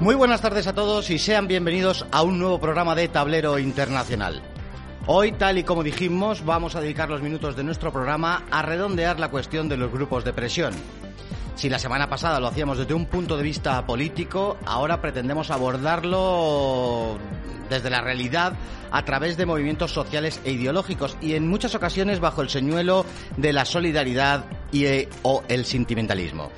Muy buenas tardes a todos y sean bienvenidos a un nuevo programa de Tablero Internacional. Hoy, tal y como dijimos, vamos a dedicar los minutos de nuestro programa a redondear la cuestión de los grupos de presión. Si la semana pasada lo hacíamos desde un punto de vista político, ahora pretendemos abordarlo desde la realidad a través de movimientos sociales e ideológicos y en muchas ocasiones bajo el señuelo de la solidaridad y, eh, o el sentimentalismo.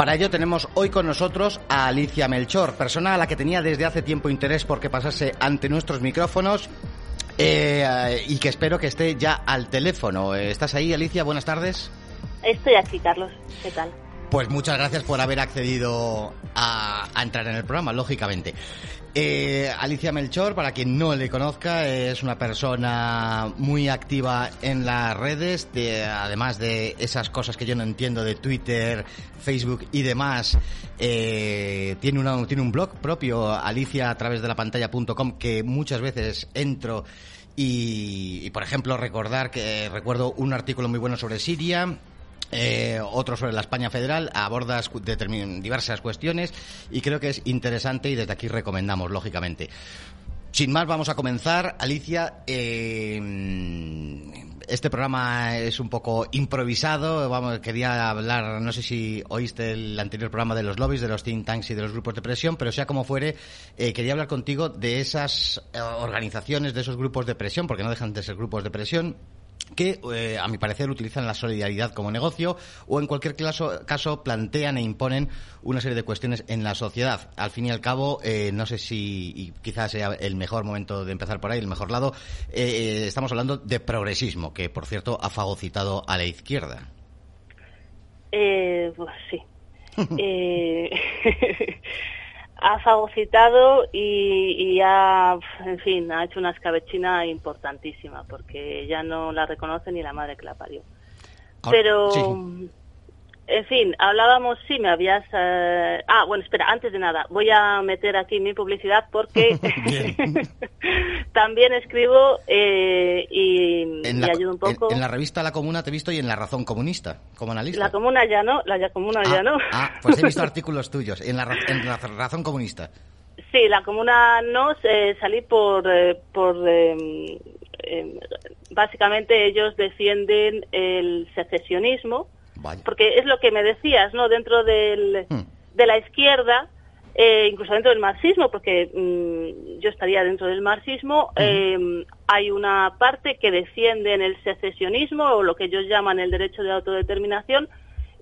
Para ello tenemos hoy con nosotros a Alicia Melchor, persona a la que tenía desde hace tiempo interés porque pasase ante nuestros micrófonos eh, y que espero que esté ya al teléfono. ¿Estás ahí, Alicia? Buenas tardes. Estoy aquí, Carlos. ¿Qué tal? Pues muchas gracias por haber accedido a, a entrar en el programa, lógicamente. Eh, Alicia Melchor, para quien no le conozca, es una persona muy activa en las redes, de, además de esas cosas que yo no entiendo de Twitter, Facebook y demás. Eh, tiene, una, tiene un blog propio, Alicia a través de la pantalla.com, que muchas veces entro y, y, por ejemplo, recordar que recuerdo un artículo muy bueno sobre Siria, eh, otro sobre la España federal, aborda diversas cuestiones y creo que es interesante y desde aquí recomendamos, lógicamente. Sin más, vamos a comenzar. Alicia, eh, este programa es un poco improvisado. Vamos, quería hablar, no sé si oíste el anterior programa de los lobbies, de los think tanks y de los grupos de presión, pero sea como fuere, eh, quería hablar contigo de esas eh, organizaciones, de esos grupos de presión, porque no dejan de ser grupos de presión, que, eh, a mi parecer, utilizan la solidaridad como negocio o, en cualquier caso, caso, plantean e imponen una serie de cuestiones en la sociedad. Al fin y al cabo, eh, no sé si y quizás sea el mejor momento de empezar por ahí, el mejor lado, eh, estamos hablando de progresismo, que, por cierto, ha fagocitado a la izquierda. Eh, pues sí. ha fagocitado y, y, ha, en fin, ha hecho una escabechina importantísima porque ya no la reconoce ni la madre que la parió. Ahora, Pero, sí. En fin, hablábamos, sí, me habías... Eh, ah, bueno, espera, antes de nada, voy a meter aquí mi publicidad porque también escribo eh, y, en la, y ayudo un poco. En, en, la revista La Comuna te he visto y en La Razón Comunista, como analista. La Comuna ya no, la Comuna ah, ya no. Ah, pues he visto artículos tuyos en la, en la Razón Comunista. Sí, La Comuna no, eh, salí por... Eh, por eh, básicamente ellos defienden el secesionismo, Vaya. porque es lo que me decías, ¿no? Dentro del, hmm. de la izquierda, eh, incluso dentro del marxismo, porque mmm, yo estaría dentro del marxismo, Hmm. eh, hay una parte que defiende en el secesionismo o lo que ellos llaman el derecho de autodeterminación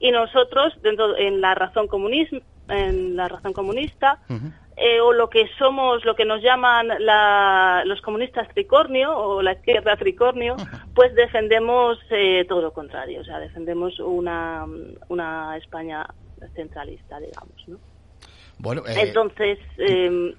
y nosotros dentro en la razón comunismo en la razón comunista uh -huh. Eh, o lo que somos lo que nos llaman la, los comunistas tricornio o la izquierda tricornio pues defendemos eh, todo lo contrario. O sea defendemos una una España centralista digamos no bueno, eh... entonces eh,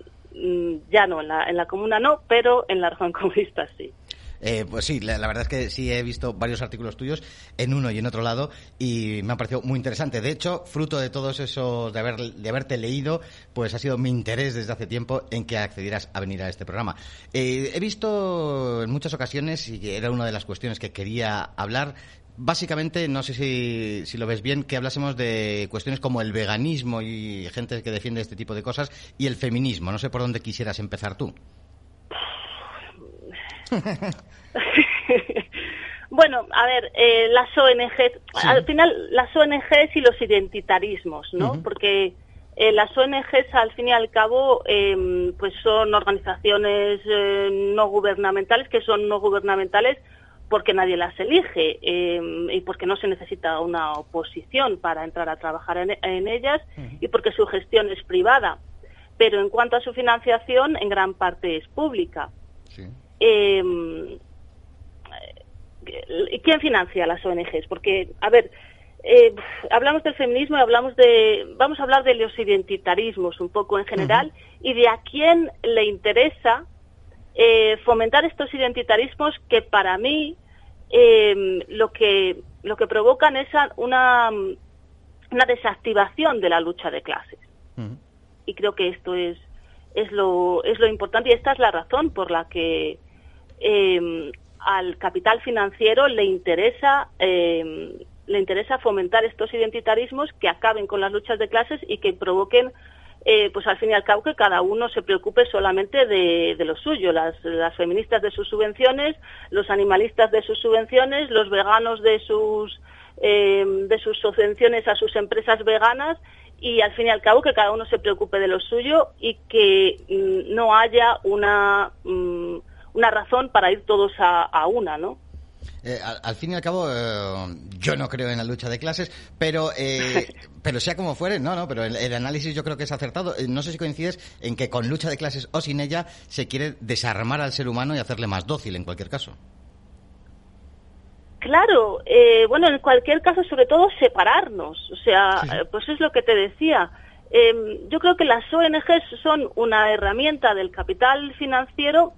ya no en la, en la comuna no pero en la razón comunista sí eh, pues sí, la, verdad es que sí he visto varios artículos tuyos en uno y en otro lado y me ha parecido muy interesante. De hecho, fruto de todos esos, de, haber, de haberte leído, pues ha sido mi interés desde hace tiempo en que accedieras a venir a este programa. Eh, he visto en muchas ocasiones, y era una de las cuestiones que quería hablar, básicamente, no sé si, si, lo ves bien, que hablásemos de cuestiones como el veganismo y gente que defiende este tipo de cosas y el feminismo. No sé por dónde quisieras empezar tú. bueno, a ver, eh, las ONG, sí. al final las ONGs y los identitarismos, ¿no? Uh -huh. Porque eh, las ONGs, al fin y al cabo, eh, pues son organizaciones eh, no gubernamentales, que son no gubernamentales porque nadie las elige eh, y porque no se necesita una oposición para entrar a trabajar en, en ellas uh -huh. y porque su gestión es privada. Pero en cuanto a su financiación, en gran parte es pública. Sí. Eh, ¿quién financia las ONGs? Porque, a ver, eh, hablamos del feminismo y hablamos de, vamos a hablar de los identitarismos un poco en general y de a quién le interesa eh, fomentar estos identitarismos que para mí eh, lo que lo que provocan es una una desactivación de la lucha de clases. Y creo que esto es es lo es lo importante y esta es la razón por la que al capital financiero le interesa le interesa fomentar estos identitarismos que acaben con las luchas de clases y que provoquen eh, pues al fin y al cabo que cada uno se preocupe solamente de, lo suyo, las, feministas de sus subvenciones, los animalistas de sus subvenciones, los veganos de sus eh, de sus subvenciones a sus empresas veganas y al fin y al cabo que cada uno se preocupe de lo suyo y que mm, no haya una mm, una razón para ir todos a, a una, ¿no? Eh, al, fin y al cabo, eh, yo no creo en la lucha de clases, pero eh, pero sea como fuere, no, no, pero el, análisis yo creo que es acertado. No sé si coincides en que con lucha de clases o sin ella se quiere desarmar al ser humano y hacerle más dócil en cualquier caso. Claro, bueno, en cualquier caso, sobre todo separarnos. O sea, pues es lo que te decía. Em, yo creo que las ONGs son una herramienta del capital financiero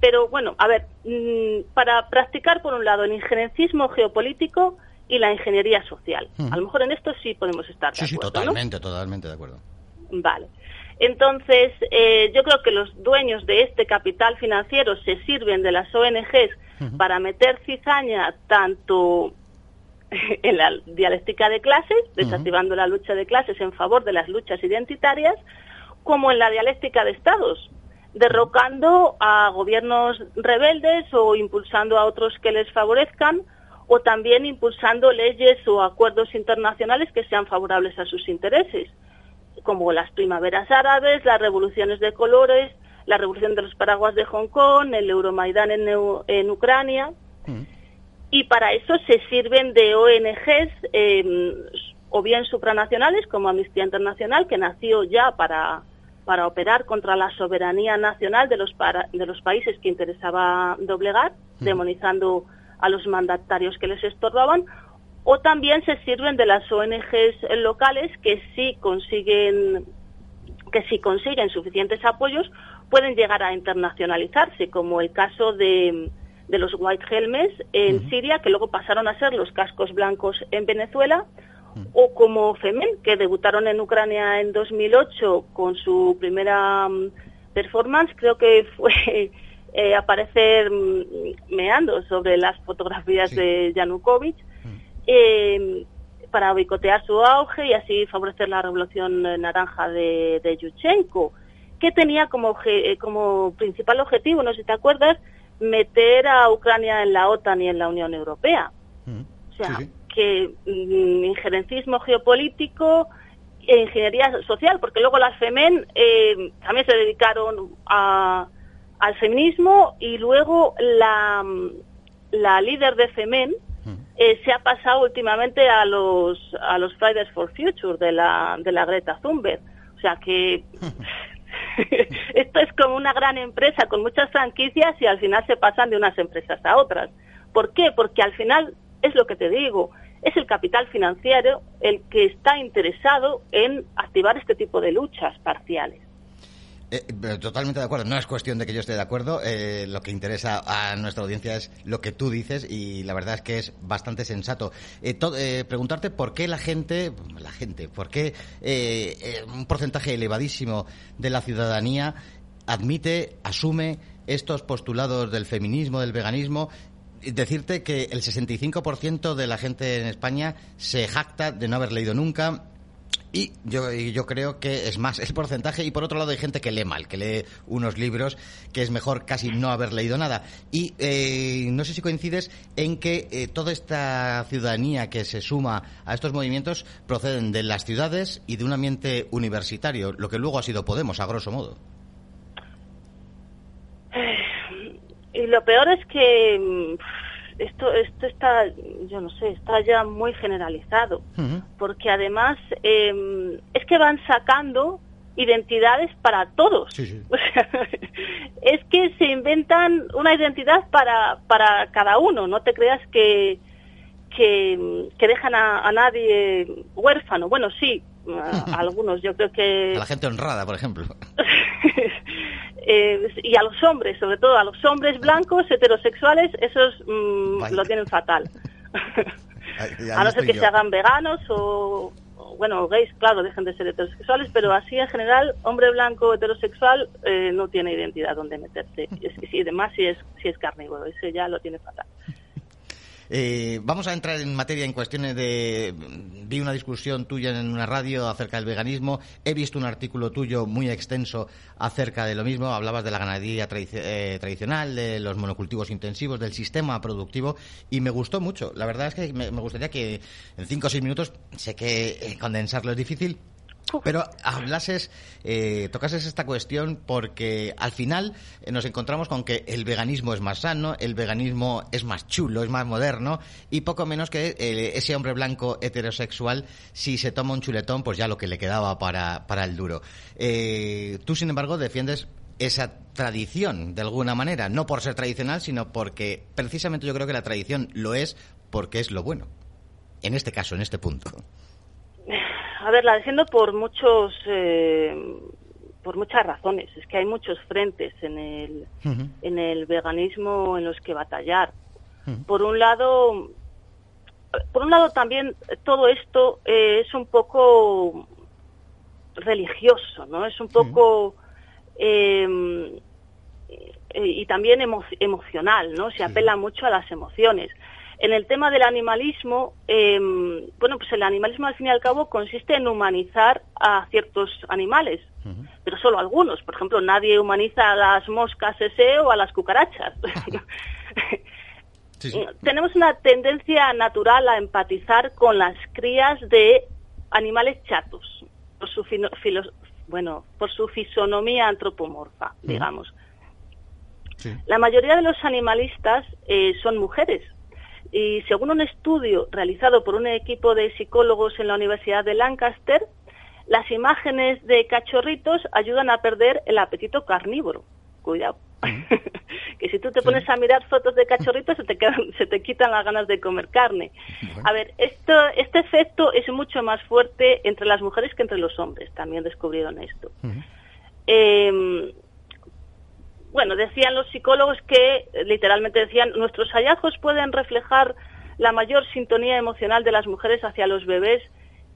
pero bueno, a ver, mm, para practicar por un lado el injerencismo geopolítico y la ingeniería social. A lo mejor en esto sí podemos estar de acuerdo. Sí, totalmente, totalmente de acuerdo. Vale. Entonces, eh, yo creo que los dueños de este capital financiero se sirven de las ONGs para meter cizaña tanto en la dialéctica de clases, desactivando la lucha de clases en favor de las luchas identitarias, como en la dialéctica de estados, derrocando a gobiernos rebeldes o impulsando a otros que les favorezcan o también impulsando leyes o acuerdos internacionales que sean favorables a sus intereses, como las primaveras árabes, las revoluciones de colores, la revolución de los paraguas de Hong Kong, el Euromaidán en, Ucrania. Mm. Y para eso se sirven de ONGs em, o bien supranacionales como Amnistía Internacional, que nació ya para para operar contra la soberanía nacional de los, de los países que interesaba doblegar, mm. demonizando a los mandatarios que les estorbaban, o también se sirven de las ONGs locales que sí consiguen que si consiguen suficientes apoyos pueden llegar a internacionalizarse, como el caso de, de los White Helmets en Siria, que luego pasaron a ser los cascos blancos en Venezuela, o como Femen, que debutaron en Ucrania en 2008 con su primera mm, performance, creo que fue eh, aparecer mm, meando sobre las fotografías de Yanukovych, em, para boicotear su auge y así favorecer la revolución naranja de, de Yushchenko, que tenía como, eh, como principal objetivo, no sé si te acuerdas, meter a Ucrania en la OTAN y en la Unión Europea. O sea, que mm, injerencismo geopolítico e ingeniería social, porque luego las FEMEN eh, también se dedicaron al feminismo y luego la, la líder de FEMEN eh, se ha pasado últimamente a los a los Fridays for Future de la, de la Greta Thunberg. O sea que esto es como una gran empresa con muchas franquicias y al final se pasan de unas empresas a otras. ¿Por qué? Porque al final es lo que te digo, es el capital financiero el que está interesado en activar este tipo de luchas parciales. Eh, totalmente de acuerdo. No es cuestión de que yo esté de acuerdo. Eh, lo que interesa a nuestra audiencia es lo que tú dices y la verdad es que es bastante sensato. Eh, preguntarte por qué la gente, la gente, por qué un porcentaje elevadísimo de la ciudadanía admite, asume estos postulados del feminismo, del veganismo decirte que el 65% de la gente en España se jacta de no haber leído nunca y yo, yo creo que es más el porcentaje. Y por otro lado hay gente que lee mal, que lee unos libros que es mejor casi no haber leído nada. Y eh, no sé si coincides en que eh, toda esta ciudadanía que se suma a estos movimientos proceden de las ciudades y de un ambiente universitario, lo que luego ha sido Podemos, a grosso modo. Y lo peor es que mm, esto, esto está, yo no sé, está ya muy generalizado, porque además em, es que van sacando identidades para todos. es que se inventan una identidad para, para cada uno, no te creas que, que, dejan a, nadie huérfano. Bueno, sí, algunos, yo creo que... A la gente honrada, por ejemplo. Eh, y a los hombres, sobre todo a los hombres blancos, heterosexuales, esos mm, lo tienen fatal. a no ser que se hagan veganos o, bueno, gays, claro, dejen de ser heterosexuales, pero así en general, hombre blanco heterosexual eh, no tiene identidad donde meterse. Y además si es, si es carnívoro, ese ya lo tiene fatal. Eh, vamos a entrar en materia en cuestiones de... Vi una discusión tuya en una radio acerca del veganismo. He visto un artículo tuyo muy extenso acerca de lo mismo. Hablabas de la ganadería eh, tradicional, de los monocultivos intensivos, del sistema productivo y me gustó mucho. La verdad es que me, gustaría que en cinco o seis minutos, sé que eh, condensarlo es difícil, pero hablases, eh, tocases esta cuestión porque al final eh, nos encontramos con que el veganismo es más sano, el veganismo es más chulo, es más moderno y poco menos que eh, ese hombre blanco heterosexual, si se toma un chuletón, pues ya lo que le quedaba para, para el duro. Eh, tú, sin embargo, defiendes esa tradición de alguna manera, no por ser tradicional, sino porque precisamente yo creo que la tradición lo es porque es lo bueno. En este caso, en este punto a ver, la defiendo por muchos, eh, por muchas razones. Es que hay muchos frentes en el, en el veganismo en los que batallar. Por un lado, por un lado también todo esto eh, es un poco religioso, ¿no? Es un poco em, y también emocional, ¿no? Se apela mucho a las emociones. En el tema del animalismo, em, bueno, pues el animalismo al fin y al cabo consiste en humanizar a ciertos animales, pero solo algunos. Por ejemplo, nadie humaniza a las moscas ese o a las cucarachas. Tenemos una tendencia natural a empatizar con las crías de animales chatos, por su, bueno, por su fisonomía antropomorfa, digamos. La mayoría de los animalistas eh, son mujeres, y según un estudio realizado por un equipo de psicólogos en la Universidad de Lancaster, las imágenes de cachorritos ayudan a perder el apetito carnívoro. Cuidado. que si tú te pones a mirar fotos de cachorritos se te, quedan, se te quitan las ganas de comer carne. A ver, esto, este efecto es mucho más fuerte entre las mujeres que entre los hombres. También descubrieron esto. Bueno, decían los psicólogos que, literalmente decían, nuestros hallazgos pueden reflejar la mayor sintonía emocional de las mujeres hacia los bebés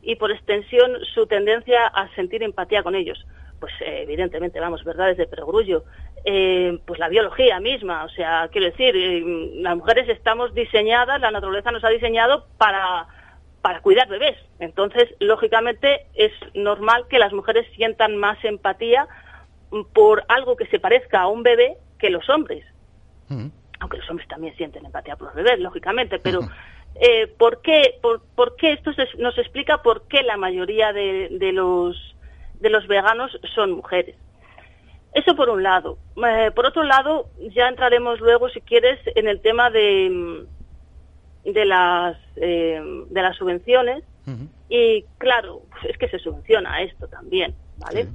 y, por extensión, su tendencia a sentir empatía con ellos. Pues eh, evidentemente, vamos, verdades de perogrullo. Eh, pues la biología misma, o sea, quiero decir, eh, las mujeres estamos diseñadas, la naturaleza nos ha diseñado para, para cuidar bebés. Entonces, lógicamente, es normal que las mujeres sientan más empatía por algo que se parezca a un bebé que los hombres. Mm. Aunque los hombres también sienten empatía por los bebés, lógicamente, pero eh, ¿por, qué, por, qué esto nos explica por qué la mayoría de, de, los, de los veganos son mujeres? Eso por un lado. Eh, por otro lado, ya entraremos luego, si quieres, en el tema de, de, las, eh, de las subvenciones. Y claro, es que se subvenciona esto también, ¿vale?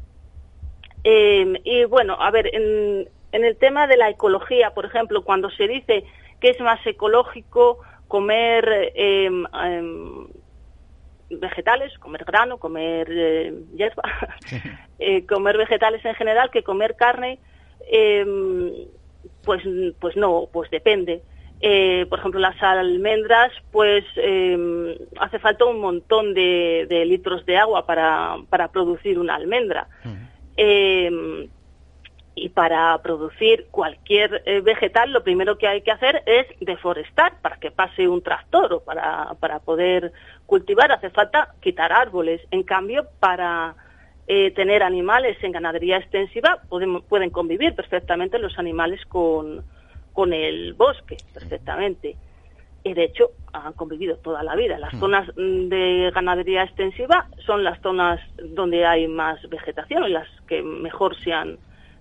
Em, y bueno, a ver, en, el tema de la ecología, por ejemplo, cuando se dice que es más ecológico comer em, vegetales, comer grano, comer eh, hierba, eh, comer vegetales en general que comer carne, pues, pues no, pues depende. Eh, por ejemplo, las almendras, pues hace falta un montón de, litros de agua para, para producir una almendra. Eh, y para producir cualquier eh, vegetal, lo primero que hay que hacer es deforestar para que pase un tractor o para, para poder cultivar. Hace falta quitar árboles. En cambio, para eh, tener animales en ganadería extensiva, pueden, pueden convivir perfectamente los animales con, con el bosque, perfectamente y de hecho han convivido toda la vida. Las mm. zonas de ganadería extensiva son las zonas donde hay más vegetación y las que mejor se han,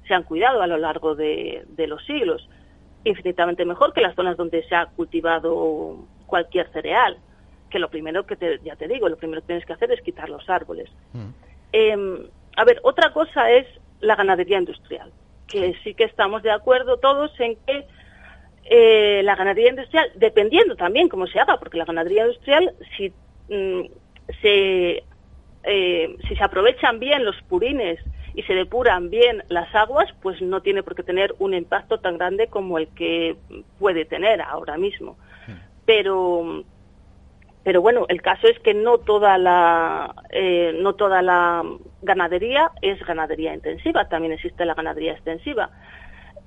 se han cuidado a lo largo de, los siglos. Infinitamente mejor que las zonas donde se ha cultivado cualquier cereal. Que lo primero que te, ya te digo, lo primero que tienes que hacer es quitar los árboles. Mm. Em, a ver, otra cosa es la ganadería industrial, que sí que estamos de acuerdo todos en que eh, la ganadería industrial, dependiendo también cómo se haga, porque la ganadería industrial, si mm, se eh, si se aprovechan bien los purines y se depuran bien las aguas, pues no tiene por qué tener un impacto tan grande como el que puede tener ahora mismo. Pero pero bueno, el caso es que no toda la eh, no toda la ganadería es ganadería intensiva, también existe la ganadería extensiva.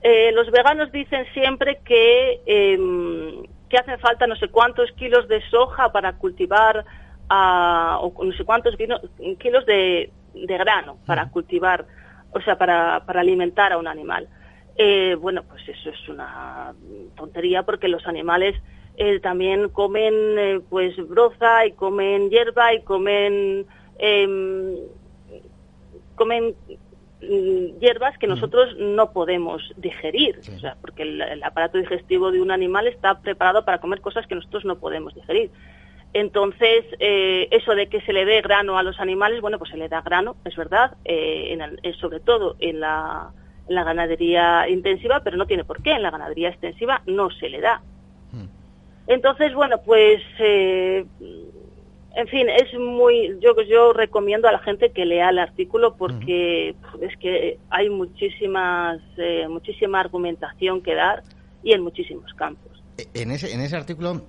Eh, los veganos dicen siempre que em, que hacen falta no sé cuántos kilos de soja para cultivar o no sé cuántos kilos de, grano para cultivar, o sea, para, alimentar a un animal. Eh, bueno, pues eso es una tontería porque los animales eh, también comen eh, pues broza y comen hierba y comen em, comen hierbas que nosotros no podemos digerir, o sea, porque el, aparato digestivo de un animal está preparado para comer cosas que nosotros no podemos digerir. Entonces, eh, eso de que se le dé grano a los animales, bueno, pues se le da grano, es verdad, eh, eh, sobre todo en la, ganadería intensiva, pero no tiene por qué, en la ganadería extensiva no se le da. Hmm. Entonces, bueno, pues, en fin, es muy, yo, yo recomiendo a la gente que lea el artículo porque hmm. es que hay muchísimas, muchísima argumentación que dar y en muchísimos campos. En ese, en ese artículo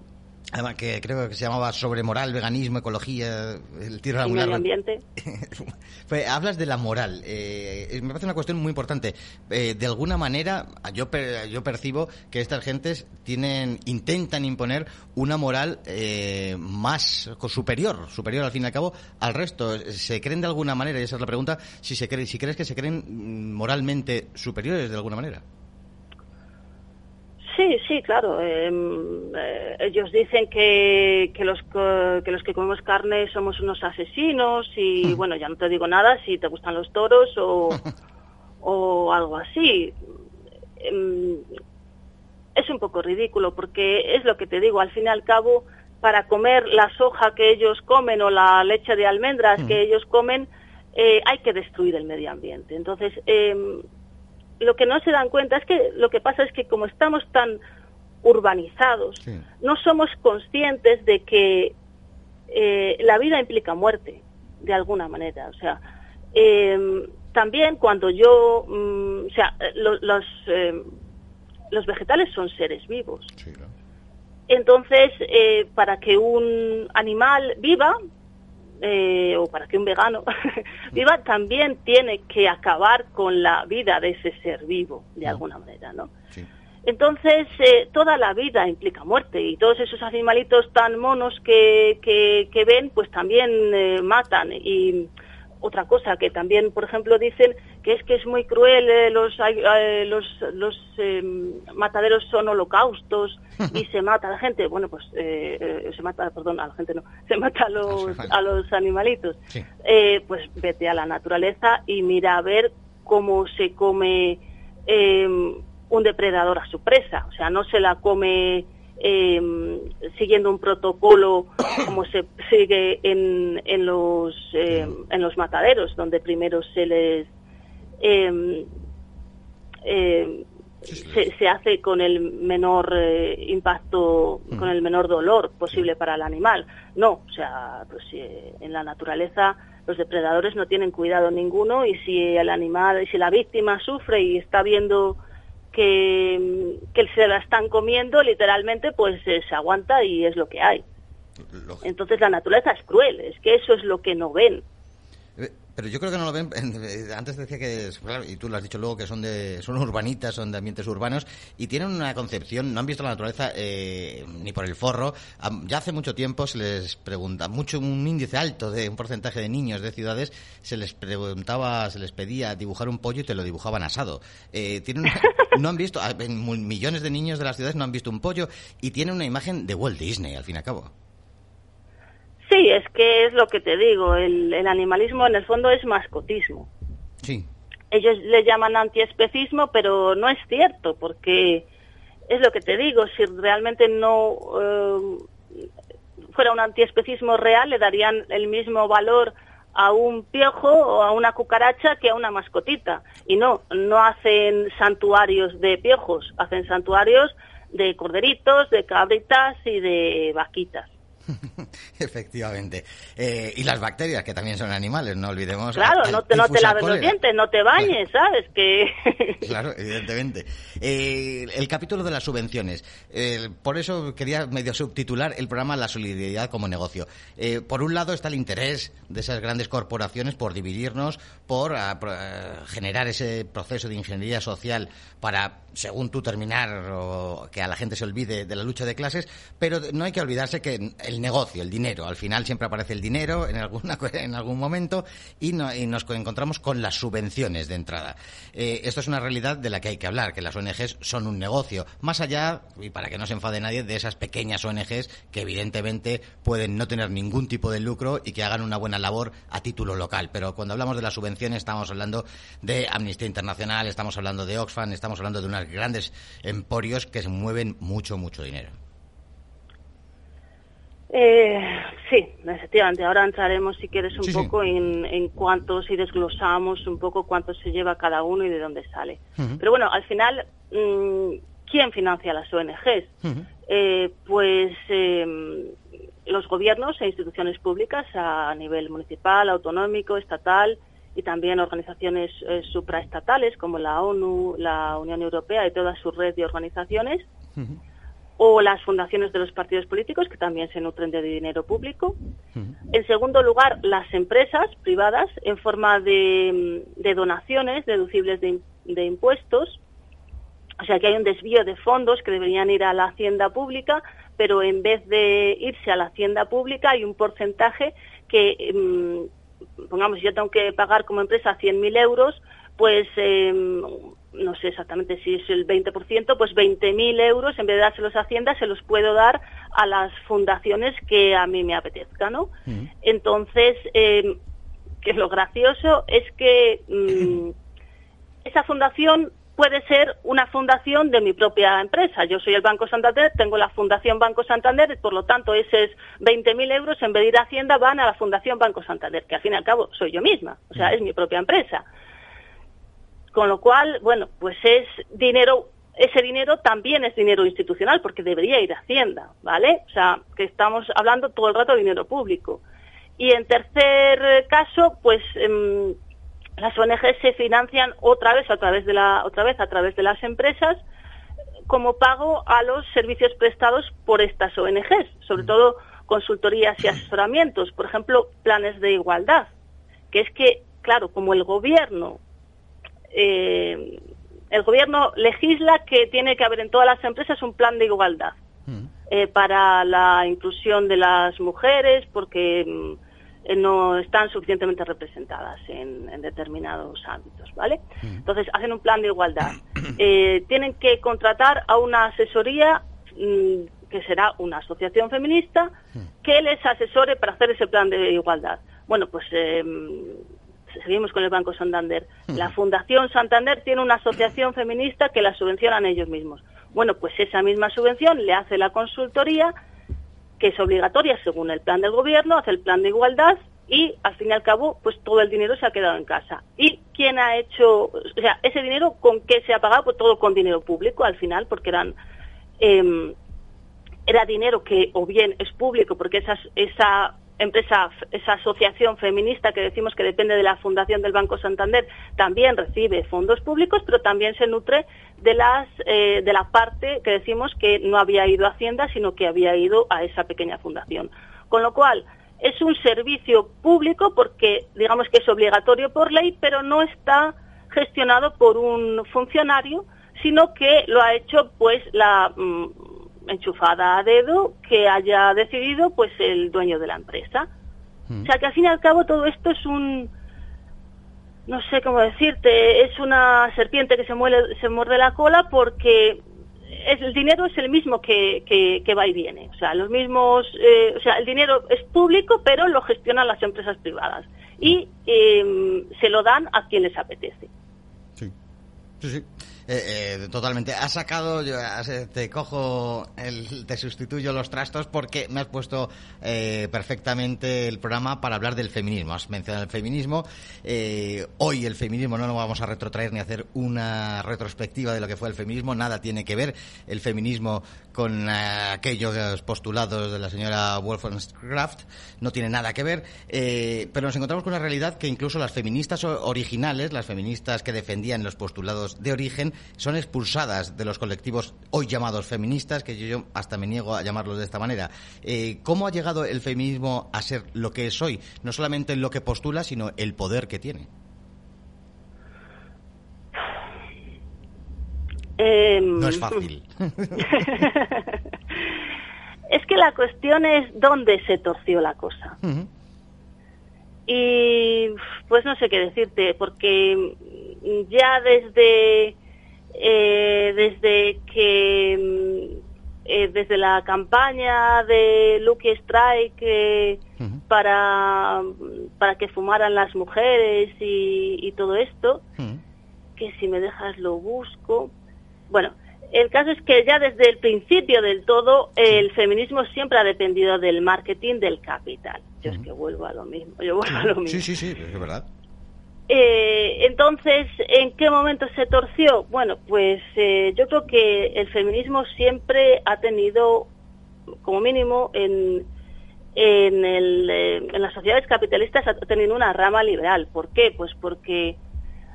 Además, que creo que se llamaba sobre moral, veganismo, ecología, el tiro a la medio ambiente. pues, hablas de la moral. Eh, me parece una cuestión muy importante. Eh, de alguna manera, yo, yo percibo que estas gentes tienen, intentan imponer una moral eh, más superior, superior al fin y al cabo, al resto. ¿Se creen de alguna manera, y esa es la pregunta, si, se cree, si crees que se creen mm, moralmente superiores de alguna manera? Sí, sí, claro. Em, eh, ellos dicen que, que, los, que los que comemos carne somos unos asesinos y bueno, ya no te digo nada si te gustan los toros o, o algo así. Em, es un poco ridículo porque es lo que te digo, al fin y al cabo, para comer la soja que ellos comen o la leche de almendras que ellos comen, eh, hay que destruir el medio ambiente. Entonces, eh, lo que no se dan cuenta es que lo que pasa es que como estamos tan urbanizados, no somos conscientes de que eh, la vida implica muerte, de alguna manera. O sea, em, también cuando yo, mm, o sea, los, em, los vegetales son seres vivos. Entonces, eh, para que un animal viva, eh, o para que un vegano viva, también tiene que acabar con la vida de ese ser vivo, de alguna manera, ¿no? Entonces, eh, toda la vida implica muerte y todos esos animalitos tan monos que, que, ven, pues también eh, matan. Y otra cosa que también, por ejemplo, dicen que es que es muy cruel, eh, los, eh, los, los em, mataderos son holocaustos y se mata a la gente. Bueno, pues eh, se mata, perdón, a la gente no, se mata a los, a los animalitos. pues vete a la naturaleza y mira a ver cómo se come em, un depredador a su presa. O sea, no se la come eh, siguiendo un protocolo como se sigue en, en los eh, en los mataderos donde primero se les em, se, se, hace con el menor eh, impacto, mm. con el menor dolor posible para el animal. No, o sea, pues eh, en la naturaleza los depredadores no tienen cuidado ninguno y si el animal, y si la víctima sufre y está viendo que, que se la están comiendo, literalmente, pues eh, se aguanta y es lo que hay. Entonces la naturaleza es cruel, es que eso es lo que no ven. Pero yo creo que no lo ven. Antes decía que, y tú lo has dicho luego, que son de son urbanitas, son de ambientes urbanos y tienen una concepción. No han visto la naturaleza eh, ni por el forro. Ya hace mucho tiempo se les pregunta, mucho un índice alto de un porcentaje de niños de ciudades se les preguntaba, se les pedía dibujar un pollo y te lo dibujaban asado. Eh, tienen, no han visto, millones de niños de las ciudades no han visto un pollo y tienen una imagen de Walt Disney al fin y al cabo. Sí, es que es lo que te digo, el, animalismo en el fondo es mascotismo. Sí. Ellos le llaman antiespecismo, pero no es cierto, porque es lo que te digo, si realmente no eh, fuera un antiespecismo real, le darían el mismo valor a un piojo o a una cucaracha que a una mascotita. Y no, no hacen santuarios de piojos, hacen santuarios de corderitos, de cabritas y de vaquitas. Efectivamente. Eh, y las bacterias, que también son animales, no olvidemos. Claro, no te, no te laves los dientes, no te bañes, ¿sabes? Que... claro, evidentemente. Eh, el capítulo de las subvenciones. Eh, por eso quería medio subtitular el programa La solidaridad como negocio. por un lado está el interés de esas grandes corporaciones por dividirnos, por generar ese proceso de ingeniería social para, según tú, terminar o que a la gente se olvide de la lucha de clases, pero no hay que olvidarse que el negocio, el dinero. Al final siempre aparece el dinero en, alguna, en algún momento y, nos encontramos con las subvenciones de entrada. Eh, esto es una realidad de la que hay que hablar, que las ONGs son un negocio. Más allá, y para que no se enfade nadie, de esas pequeñas ONGs que evidentemente pueden no tener ningún tipo de lucro y que hagan una buena labor a título local. Pero cuando hablamos de las subvenciones estamos hablando de Amnistía Internacional, estamos hablando de Oxfam, estamos hablando de unos grandes emporios que se mueven mucho, mucho dinero. Eh, sí, efectivamente. Ahora entraremos, si quieres, un poco En, en cuántos y desglosamos un poco cuánto se lleva cada uno y de dónde sale. Pero bueno, al final, mm, ¿quién financia las ONGs? Eh, pues em, los gobiernos e instituciones públicas a nivel municipal, autonómico, estatal y también organizaciones eh, supraestatales como la ONU, la Unión Europea y toda su red de organizaciones o las fundaciones de los partidos políticos, que también se nutren de dinero público. En segundo lugar, las empresas privadas en forma de, donaciones deducibles de, impuestos. O sea que hay un desvío de fondos que deberían ir a la hacienda pública, pero en vez de irse a la hacienda pública hay un porcentaje que, mm, pongamos, yo tengo que pagar como empresa 100.000 euros, pues em, no sé exactamente si es el 20%, pues 20.000 euros, en vez de dárselos a Hacienda, se los puedo dar a las fundaciones que a mí me apetezca, ¿no? Mm. Entonces, eh, que lo gracioso es que mm, esa fundación puede ser una fundación de mi propia empresa. Yo soy el Banco Santander, tengo la Fundación Banco Santander, y por lo tanto esos 20.000 euros en vez de ir a Hacienda van a la Fundación Banco Santander, que al fin y al cabo soy yo misma, o sea, mm. es mi propia empresa. Con lo cual, bueno, pues es dinero, ese dinero también es dinero institucional porque debería ir a Hacienda, ¿vale? O sea, que estamos hablando todo el rato de dinero público. Y en tercer caso, pues em, las ONG se financian otra vez a través de la otra vez a través de las empresas como pago a los servicios prestados por estas ONGs, sobre todo consultorías y asesoramientos, por ejemplo, planes de igualdad, que es que, claro, como el gobierno eh, el gobierno legisla que tiene que haber en todas las empresas un plan de igualdad mm. eh, para la inclusión de las mujeres porque mm, no están suficientemente representadas en, determinados ámbitos, ¿vale? Mm. Entonces hacen un plan de igualdad. Eh, tienen que contratar a una asesoría que será una asociación feminista que les asesore para hacer ese plan de igualdad. Bueno, pues seguimos con el Banco Santander. La Fundación Santander tiene una asociación feminista que la subvencionan ellos mismos. Bueno, pues esa misma subvención le hace la consultoría, que es obligatoria según el plan del gobierno, hace el plan de igualdad y al fin y al cabo, pues todo el dinero se ha quedado en casa. ¿Y quién ha hecho, o sea, ese dinero con qué se ha pagado? Pues todo con dinero público al final, porque eran em, era dinero que o bien es público porque esa, esa esa asociación feminista que decimos que depende de la Fundación del Banco Santander, también recibe fondos públicos, pero también se nutre de, las, eh, de la parte que decimos que no había ido a Hacienda, sino que había ido a esa pequeña fundación. Con lo cual, es un servicio público porque digamos que es obligatorio por ley, pero no está gestionado por un funcionario, sino que lo ha hecho pues la mm, enchufada a dedo que haya decidido pues el dueño de la empresa. Mm. O sea que al fin y al cabo todo esto es un no sé cómo decirte, es una serpiente que se muerde, se muerde la cola porque el dinero es el mismo que, que, va y viene. O sea, los mismos, eh, o sea, el dinero es público, pero lo gestionan las empresas privadas y em, se lo dan a quien les apetece. Sí, sí, sí. Eh, eh, totalmente. Has sacado, yo, te cojo, el, te sustituyo los trastos porque me has puesto eh, perfectamente el programa para hablar del feminismo. Has mencionado el feminismo. hoy el feminismo no lo vamos a retrotraer ni hacer una retrospectiva de lo que fue el feminismo. Nada tiene que ver el feminismo con aquellos postulados de la señora Wolfenskraft. No tiene nada que ver. pero nos encontramos con una realidad que incluso las feministas originales, las feministas que defendían los postulados de origen, son expulsadas de los colectivos hoy llamados feministas, que yo, hasta me niego a llamarlos de esta manera. Eh, ¿Cómo ha llegado el feminismo a ser lo que es hoy? No solamente lo que postula, sino el poder que tiene. Em, no es fácil. es que la cuestión es dónde se torció la cosa. Y pues no sé qué decirte, porque ya desde eh, desde que mm, eh, desde la campaña de Lucky Strike eh, para, para que fumaran las mujeres y, todo esto, que si me dejas lo busco. Bueno, el caso es que ya desde el principio del todo el feminismo siempre ha dependido del marketing del capital. Yo es que vuelvo a lo mismo. Yo vuelvo a lo mismo. Sí, sí, sí, es verdad. Eh, entonces, ¿en qué momento se torció? Bueno, pues eh, yo creo que el feminismo siempre ha tenido, como mínimo, en, en, el, eh, en las sociedades capitalistas ha tenido una rama liberal. ¿Por qué? Pues porque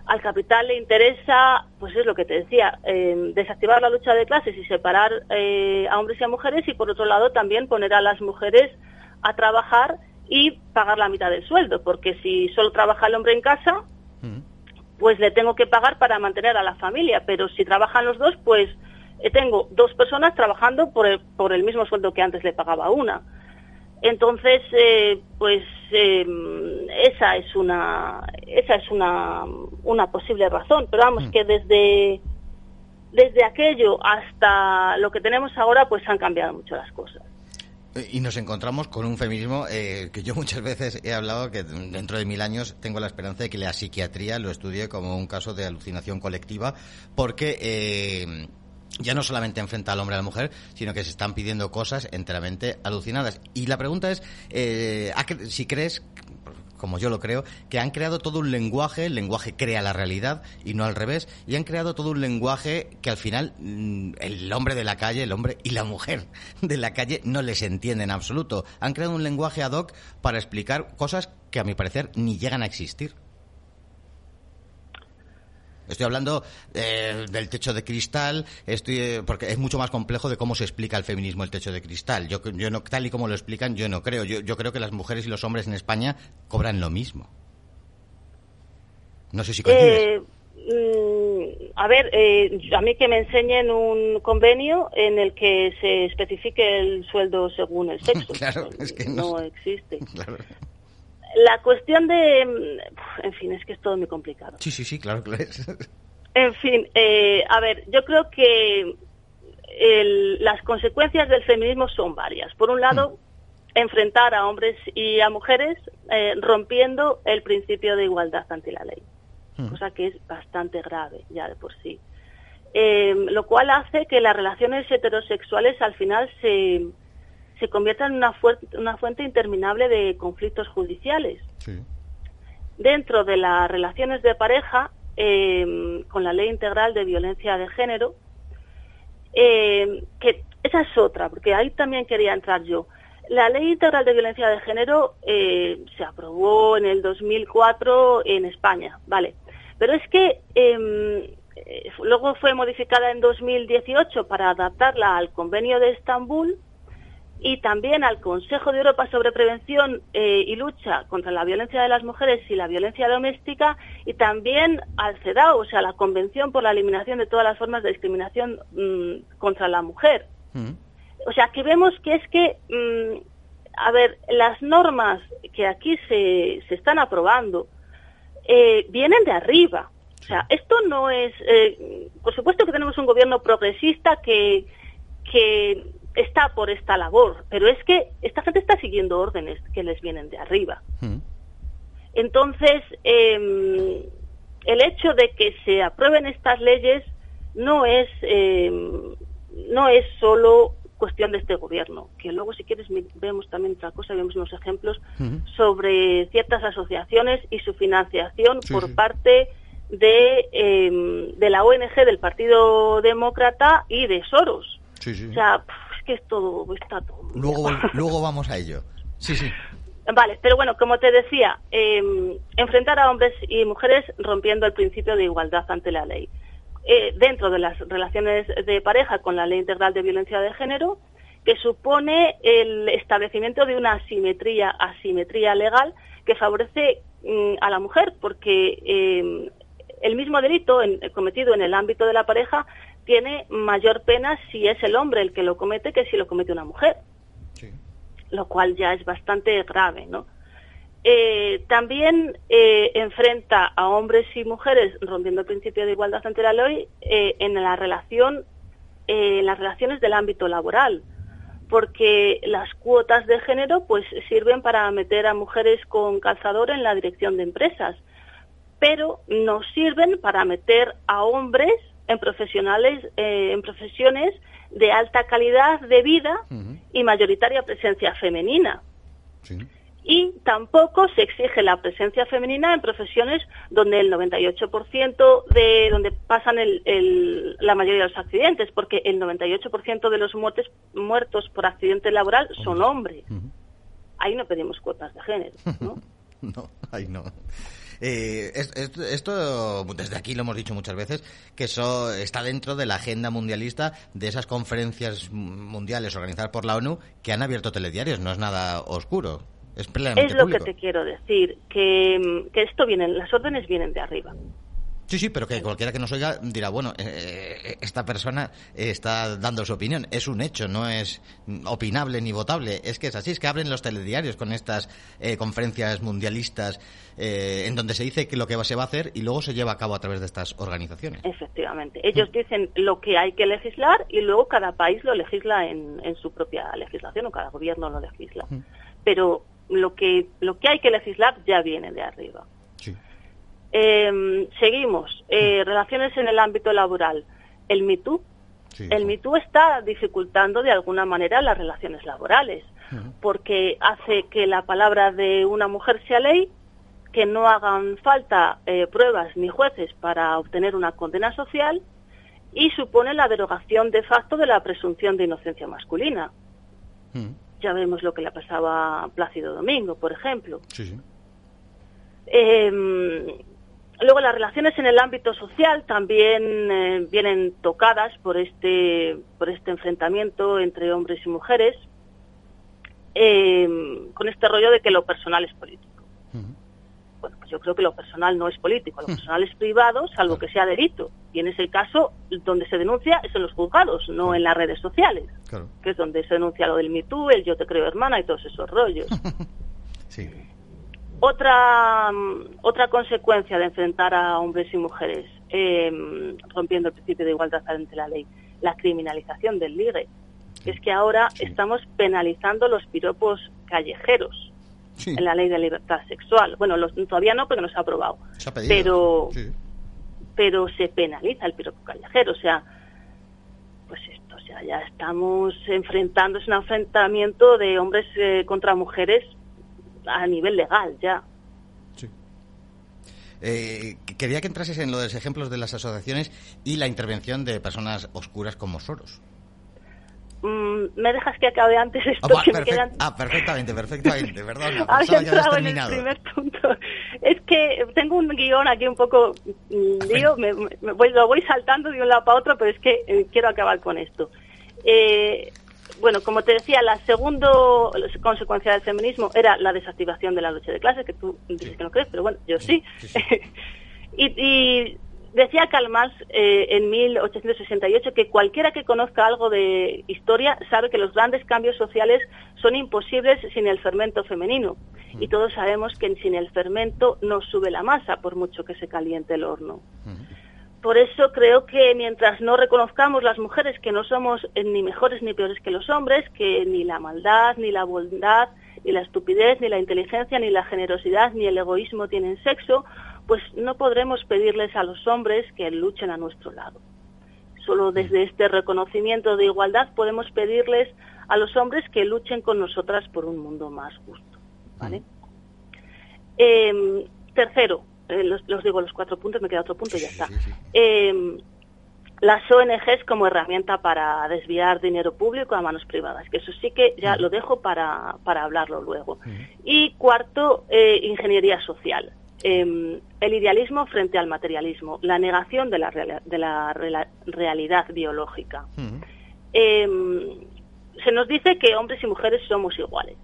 al capital le interesa, pues es lo que te decía, desactivar la lucha de clases y separar a hombres y a mujeres y por otro lado también poner a las mujeres a trabajar y pagar la mitad del sueldo, porque si solo trabaja el hombre en casa, mm. pues le tengo que pagar para mantener a la familia, pero si trabajan los dos, pues eh, tengo dos personas trabajando por el, por el mismo sueldo que antes le pagaba una. Entonces, eh, pues em, esa es una esa es una, una posible razón, pero vamos mm. que desde desde aquello hasta lo que tenemos ahora, pues han cambiado mucho las cosas. Y nos encontramos con un feminismo eh, que yo muchas veces he hablado que dentro de mil años tengo la esperanza de que la psiquiatría lo estudie como un caso de alucinación colectiva, porque eh, ya no solamente enfrenta al hombre a la mujer, sino que se están pidiendo cosas enteramente alucinadas. Y la pregunta es, eh, si crees como yo lo creo, que han creado todo un lenguaje, el lenguaje crea la realidad y no al revés, y han creado todo un lenguaje que al final mm, el hombre de la calle, el hombre y la mujer de la calle no les entienden en absoluto. Han creado un lenguaje ad hoc para explicar cosas que a mi parecer ni llegan a existir. Estoy hablando eh, del techo de cristal, estoy, eh, porque es mucho más complejo de cómo se explica el feminismo el techo de cristal. Yo, yo no, tal y como lo explican, yo no creo. Yo, yo creo que las mujeres y los hombres en España cobran lo mismo. No sé si coincides. Eh, mm, a ver, a mí que me enseñen un convenio en el que se especifique el sueldo según el sexo. claro, es que no, existe. Claro. La cuestión de... Mm, en fin, es que es todo muy complicado. Sí, sí, sí, claro que lo es. En fin, eh, a ver, yo creo que las consecuencias del feminismo son varias. Por un lado, mm. enfrentar a hombres y a mujeres eh, rompiendo el principio de igualdad ante la ley, mm. cosa que es bastante grave ya de por sí. Eh, lo cual hace que las relaciones heterosexuales al final se, se convierta en una, una fuente interminable de conflictos judiciales. Dentro de las relaciones de pareja, em, con la ley integral de violencia de género, em, que esa es otra, porque ahí también quería entrar yo. La ley integral de violencia de género eh, se aprobó en el 2004 en España, ¿vale? Pero es que em, eh, luego fue modificada en 2018 para adaptarla al convenio de Estambul y también al Consejo de Europa sobre prevención eh, y lucha contra la violencia de las mujeres y la violencia doméstica y también al CEDAW, o sea, la Convención por la Eliminación de todas las formas de discriminación mm, contra la mujer. Mm. O sea, que vemos que es que, mm, a ver, las normas que aquí se, se están aprobando eh, vienen de arriba. O sea, esto no es, eh, por supuesto que tenemos un gobierno progresista que, que está por esta labor, pero es que esta gente está siguiendo órdenes que les vienen de arriba. Hmm. Entonces, em, el hecho de que se aprueben estas leyes no es, eh, no es solo cuestión de este gobierno, que luego si quieres vemos también otra cosa, vemos unos ejemplos sobre ciertas asociaciones y su financiación por parte de, em, de la ONG del Partido Demócrata y de Soros. o sea, que es todo, está todo. Luego, luego vamos a ello. Sí, sí. Vale, pero bueno, como te decía, em, enfrentar a hombres y mujeres rompiendo el principio de igualdad ante la ley. Eh, dentro de las relaciones de pareja con la Ley Integral de Violencia de Género, que supone el establecimiento de una asimetría, asimetría legal que favorece mm, a la mujer, porque em, el mismo delito cometido en el ámbito de la pareja tiene mayor pena si es el hombre el que lo comete que si lo comete una mujer, lo cual ya es bastante grave, ¿no? Eh, también eh, enfrenta a hombres y mujeres rompiendo el principio de igualdad ante la ley eh, en la relación en las relaciones del ámbito laboral porque las cuotas de género pues sirven para meter a mujeres con calzador en la dirección de empresas pero no sirven para meter a hombres en profesionales en profesiones de alta calidad de vida y mayoritaria presencia femenina y tampoco se exige la presencia femenina en profesiones donde el 98% de donde pasan el, la mayoría de los accidentes, porque el 98% de los muertes, muertos por accidente laboral son hombres. Ahí no pedimos cuotas de género, ¿no? no, ahí no. Eh, esto, desde aquí lo hemos dicho muchas veces, que eso está dentro de la agenda mundialista de esas conferencias mundiales organizadas por la ONU que han abierto telediarios, no es nada oscuro. Es, lo que te quiero decir, que, esto viene, las órdenes vienen de arriba. Sí, sí, pero que cualquiera que nos oiga dirá, bueno, eh, esta persona está dando su opinión. Es un hecho, no es opinable ni votable. Es que es así, es que abren los telediarios con estas eh, conferencias mundialistas eh, en donde se dice que lo que se va a hacer y luego se lleva a cabo a través de estas organizaciones. Efectivamente. Ellos dicen lo que hay que legislar y luego cada país lo legisla en, su propia legislación o cada gobierno lo legisla. Pero lo que, lo que hay que legislar ya viene de arriba. Em, seguimos. Eh, relaciones en el ámbito laboral. El MeToo. el MeToo está dificultando de alguna manera las relaciones laborales, porque hace que la palabra de una mujer sea ley, que no hagan falta eh, pruebas ni jueces para obtener una condena social y supone la derogación de facto de la presunción de inocencia masculina. Ya vemos lo que le pasaba a Plácido Domingo, por ejemplo. Em, luego las relaciones en el ámbito social también eh, vienen tocadas por este por este enfrentamiento entre hombres y mujeres em, con este rollo de que lo personal es político bueno, pues yo creo que lo personal no es político, lo hmm. personal es privado, salvo que sea delito. Y en ese caso, donde se denuncia es en los juzgados, no en las redes sociales, que es donde se denuncia lo del Me el Yo te creo hermana y todos esos rollos. Otra, mm, otra consecuencia de enfrentar a hombres y mujeres em, rompiendo el principio de igualdad ante la ley, la criminalización del ligue. Es que ahora estamos penalizando los piropos callejeros en la ley de libertad sexual. Bueno, todavía no porque no se ha aprobado. pero, pero se penaliza el piropo callejero. O sea, pues esto, o sea, ya estamos enfrentando, es un enfrentamiento de hombres eh, contra mujeres a nivel legal ya. Eh, quería que entrases en los ejemplos de las asociaciones y la intervención de personas oscuras como Soros. Mm, ¿Me dejas que acabe antes esto? Ah, que me quedan... ah perfectamente, perfectamente, perdón. Había entrado en el primer punto. Es que tengo un guion aquí un poco, mm, digo, me, voy, lo voy saltando de un lado para otro, pero es que eh, quiero acabar con esto. Eh, bueno, como te decía, la segunda consecuencia del feminismo era la desactivación de la lucha de clases, que tú dices que no crees, pero bueno, yo sí. y, y Decía Karl Marx eh, en 1868 que cualquiera que conozca algo de historia sabe que los grandes cambios sociales son imposibles sin el fermento femenino. Y todos sabemos que sin el fermento no sube la masa, por mucho que se caliente el horno. Por eso creo que mientras no reconozcamos las mujeres que no somos eh, ni mejores ni peores que los hombres, que ni la maldad, ni la bondad, ni la estupidez, ni la inteligencia, ni la generosidad, ni el egoísmo tienen sexo, pues no podremos pedirles a los hombres que luchen a nuestro lado. Solo desde este reconocimiento de igualdad podemos pedirles a los hombres que luchen con nosotras por un mundo más justo. ¿vale? Em, tercero, eh, los, digo los cuatro puntos, me queda otro punto y ya está. Em, las ONGs como herramienta para desviar dinero público a manos privadas, que eso sí que ya lo dejo para, para hablarlo luego. Y cuarto, eh, ingeniería social. Em, el idealismo frente al materialismo, la negación de la, de la realidad biológica. Em, se nos dice que hombres y mujeres somos iguales.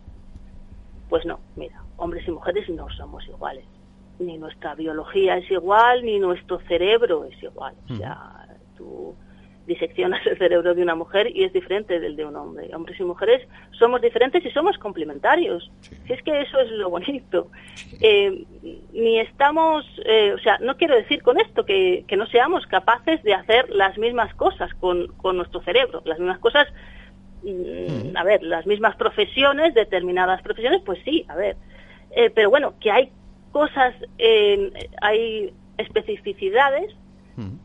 Pues no, mira, hombres y mujeres no somos iguales. Ni nuestra biología es igual, ni nuestro cerebro es igual. O sea, tú diseccionas el cerebro de una mujer y es diferente del de un hombre. Hombres y mujeres somos diferentes y somos complementarios. Si es que eso es lo bonito. Eh, ni estamos, eh, o sea, no quiero decir con esto que, no seamos capaces de hacer las mismas cosas con, con nuestro cerebro, las mismas cosas, mm, a ver, las mismas profesiones, determinadas profesiones, pues sí, a ver. Eh, pero bueno, que hay cosas, hay especificidades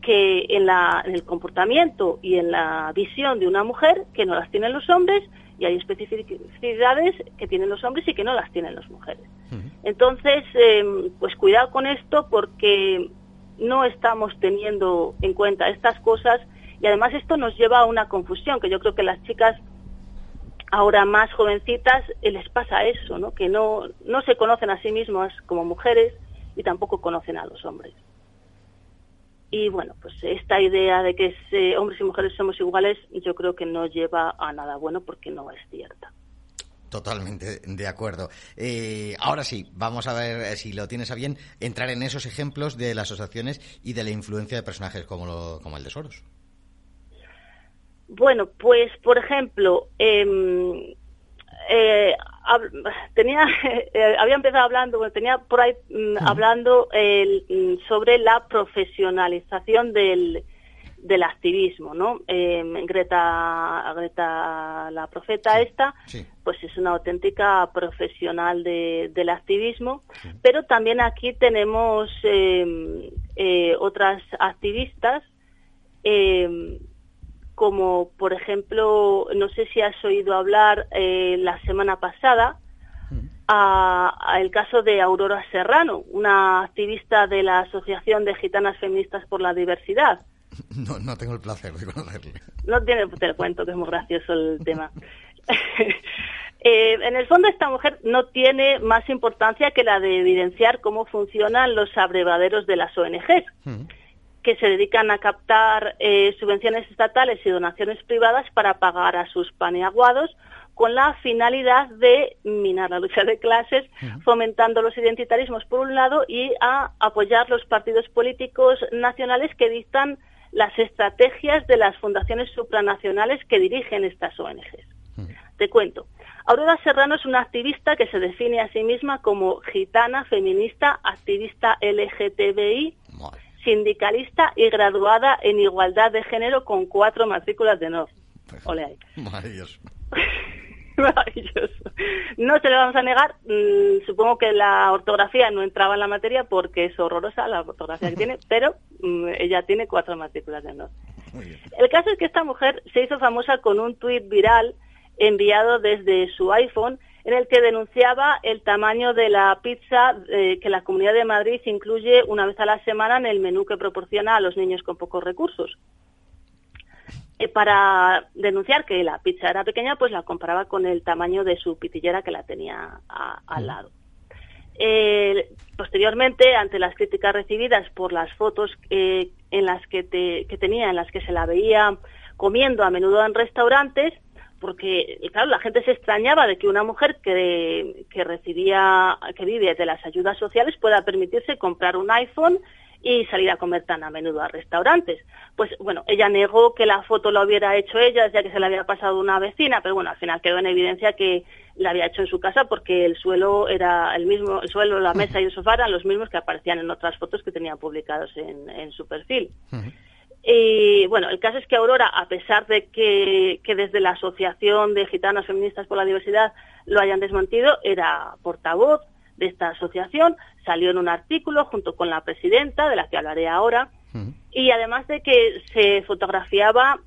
que en, la, en el comportamiento y en la visión de una mujer que no las tienen los hombres y hay especificidades que tienen los hombres y que no las tienen las mujeres. Entonces, em, pues cuidado con esto porque no estamos teniendo en cuenta estas cosas y además esto nos lleva a una confusión que yo creo que las chicas ahora más jovencitas eh, les pasa eso, ¿no? que no, no se conocen a sí mismas como mujeres y tampoco conocen a los hombres. Y bueno, pues esta idea de que hombres y mujeres somos iguales, yo creo que no lleva a nada bueno porque no es cierta. Totalmente de acuerdo. Eh, ahora sí, vamos a ver eh, si lo tienes a bien entrar en esos ejemplos de las asociaciones y de la influencia de personajes como, como el de Soros. Bueno, pues por ejemplo, eh, eh, tenía, eh, había empezado hablando, bueno, tenía por ahí mm, hablando mm, sobre la profesionalización del, del activismo, ¿no? Em, Greta, Greta, la profeta esta, pues es una auténtica profesional de, del activismo, pero también aquí tenemos em, eh, otras activistas eh, como por ejemplo, no sé si has oído hablar eh, la semana pasada, mm. a, el caso de Aurora Serrano, una activista de la Asociación de Gitanas Feministas por la Diversidad. No, no tengo el placer de conocerle. No tiene, te cuento que es muy gracioso el tema. Eh, en el fondo esta mujer no tiene más importancia que la de evidenciar cómo funcionan los abrevaderos de las ONGs. Mm que se dedican a captar eh, subvenciones estatales y donaciones privadas para pagar a sus paneaguados con la finalidad de minar la lucha de clases, fomentando los identitarismos por un lado y a apoyar los partidos políticos nacionales que dictan las estrategias de las fundaciones supranacionales que dirigen estas ONGs. Te cuento. Aurora Serrano es una activista que se define a sí misma como gitana, feminista, activista LGTBI, sindicalista y graduada en igualdad de género con cuatro matrículas de honor. Pues, maravilloso. Maravilloso. No se le vamos a negar, mm, supongo que la ortografía no entraba en la materia porque es horrorosa la ortografía que tiene, pero mm, ella tiene cuatro matrículas de honor. El caso es que esta mujer se hizo famosa con un tuit viral enviado desde su iPhone en el que denunciaba el tamaño de la pizza eh, que la Comunidad de Madrid incluye una vez a la semana en el menú que proporciona a los niños con pocos recursos. Eh, para denunciar que la pizza era pequeña, pues la comparaba con el tamaño de su pitillera que la tenía al lado. Eh, posteriormente, ante las críticas recibidas por las fotos en las que, que tenía, en las que se la veía comiendo a menudo en restaurantes, porque claro la gente se extrañaba de que una mujer que, que recibía que vive de las ayudas sociales pueda permitirse comprar un iPhone y salir a comer tan a menudo a restaurantes. Pues bueno, ella negó que la foto la hubiera hecho ella, ya que se la había pasado una vecina, pero bueno, al final quedó en evidencia que la había hecho en su casa porque el suelo era el mismo, el suelo, la mesa y el sofá eran los mismos que aparecían en otras fotos que tenía publicados en, en su perfil. Y bueno, el caso es que Aurora, a pesar de que, desde la Asociación de Gitanas Feministas por la Diversidad lo hayan desmentido, era portavoz de esta asociación, salió en un artículo junto con la presidenta, de la que hablaré ahora, y además de que se fotografiaba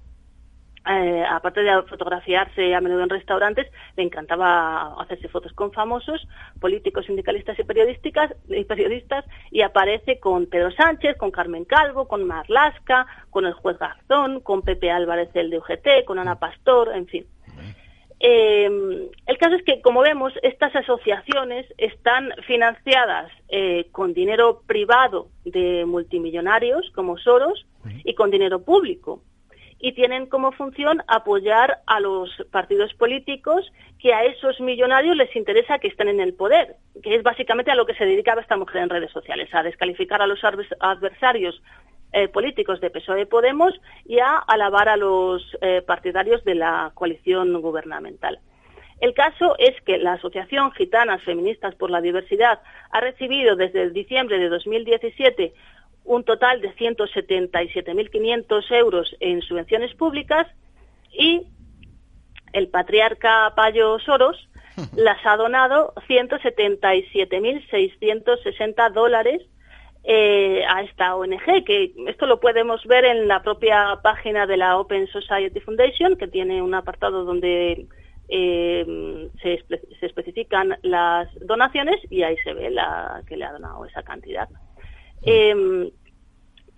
eh, aparte de fotografiarse a menudo en restaurantes, le encantaba hacerse fotos con famosos, políticos, sindicalistas y periodísticas, y periodistas, y aparece con Pedro Sánchez, con Carmen Calvo, con Marlasca, con el juez Garzón, con Pepe Álvarez el de UGT, con Ana Pastor, en fin. Eh, el caso es que, como vemos, estas asociaciones están financiadas eh, con dinero privado de multimillonarios como Soros y con dinero público y tienen como función apoyar a los partidos políticos que a esos millonarios les interesa que estén en el poder, que es básicamente a lo que se dedicaba esta mujer en redes sociales, a descalificar a los adversarios eh, políticos de PSOE Podemos y a alabar a los eh, partidarios de la coalición gubernamental. El caso es que la Asociación Gitanas Feministas por la Diversidad ha recibido desde diciembre de 2017 un total de 177.500 euros en subvenciones públicas y el patriarca Payo Soros las ha donado 177.660 dólares eh, a esta ONG, que esto lo podemos ver en la propia página de la Open Society Foundation, que tiene un apartado donde eh, se, especifican las donaciones y ahí se ve la que le ha donado esa cantidad. Eh,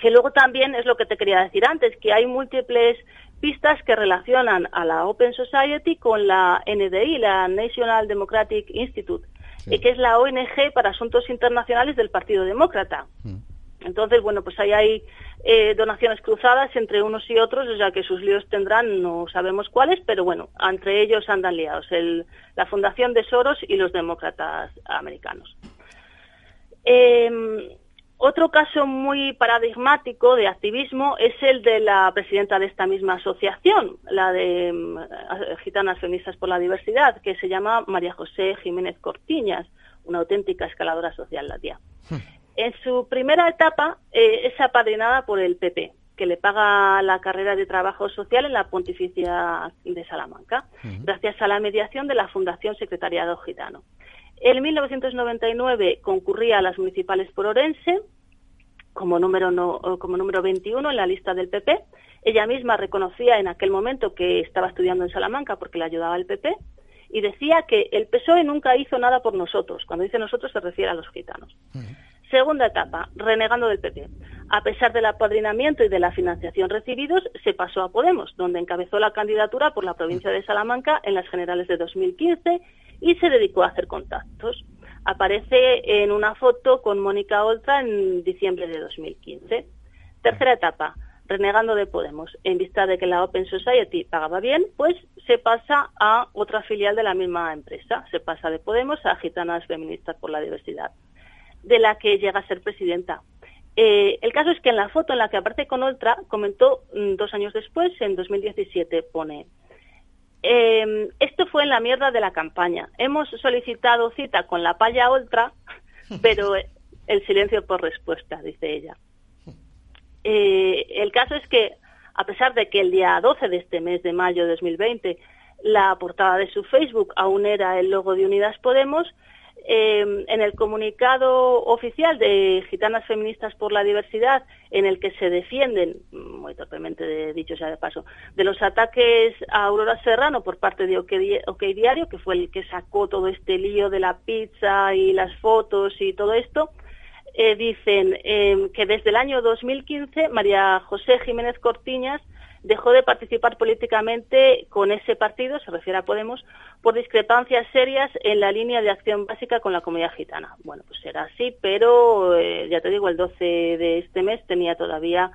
que luego también es lo que te quería decir antes, que hay múltiples pistas que relacionan a la Open Society con la NDI, la National Democratic Institute, que es la ONG para asuntos internacionales del Partido Demócrata. Mm. Entonces, bueno, pues ahí hay eh, donaciones cruzadas entre unos y otros, o sea que sus líos tendrán, no sabemos cuáles, pero bueno, entre ellos andan liados, el, la Fundación de Soros y los demócratas americanos. Eh, otro caso muy paradigmático de activismo es el de la presidenta de esta misma asociación, la de mm, Gitanas Feministas por la Diversidad, que se llama María José Jiménez Cortiñas, una auténtica escaladora social la tía. Hmm. En su primera etapa eh, es apadrinada por el PP, que le paga la carrera de trabajo social en la Pontificia de Salamanca, hmm. gracias a la mediación de la Fundación Secretariado Gitano. En 1999 concurría a las municipales por Orense como número, no, como número 21 en la lista del PP. Ella misma reconocía en aquel momento que estaba estudiando en Salamanca porque le ayudaba el PP y decía que el PSOE nunca hizo nada por nosotros. Cuando dice nosotros se refiere a los gitanos. Segunda etapa, renegando del PP. A pesar del apadrinamiento y de la financiación recibidos, se pasó a Podemos, donde encabezó la candidatura por la provincia de Salamanca en las generales de 2015 y se dedicó a hacer contactos. Aparece en una foto con Mónica Oltra en diciembre de 2015. Tercera etapa, renegando de Podemos. En vista de que la Open Society pagaba bien, pues se pasa a otra filial de la misma empresa. Se pasa de Podemos a Gitanas Feministas por la Diversidad, de la que llega a ser presidenta. Eh, el caso es que en la foto en la que aparece con Oltra, comentó mm, dos años después, en 2017, pone eh, esto fue en la mierda de la campaña. Hemos solicitado cita con la palla ultra, pero el silencio por respuesta, dice ella. Eh, el caso es que, a pesar de que el día 12 de este mes de mayo de 2020 la portada de su Facebook aún era el logo de Unidas Podemos, eh, en el comunicado oficial de Gitanas Feministas por la Diversidad, en el que se defienden, muy torpemente dicho sea de paso, de los ataques a Aurora Serrano por parte de OK, Diario, que fue el que sacó todo este lío de la pizza y las fotos y todo esto, eh, dicen eh, que desde el año 2015 María José Jiménez Cortiñas dejó de participar políticamente con ese partido, se refiere a Podemos, por discrepancias serias en la línea de acción básica con la comunidad gitana. Bueno, pues era así, pero eh, ya te digo, el 12 de este mes tenía todavía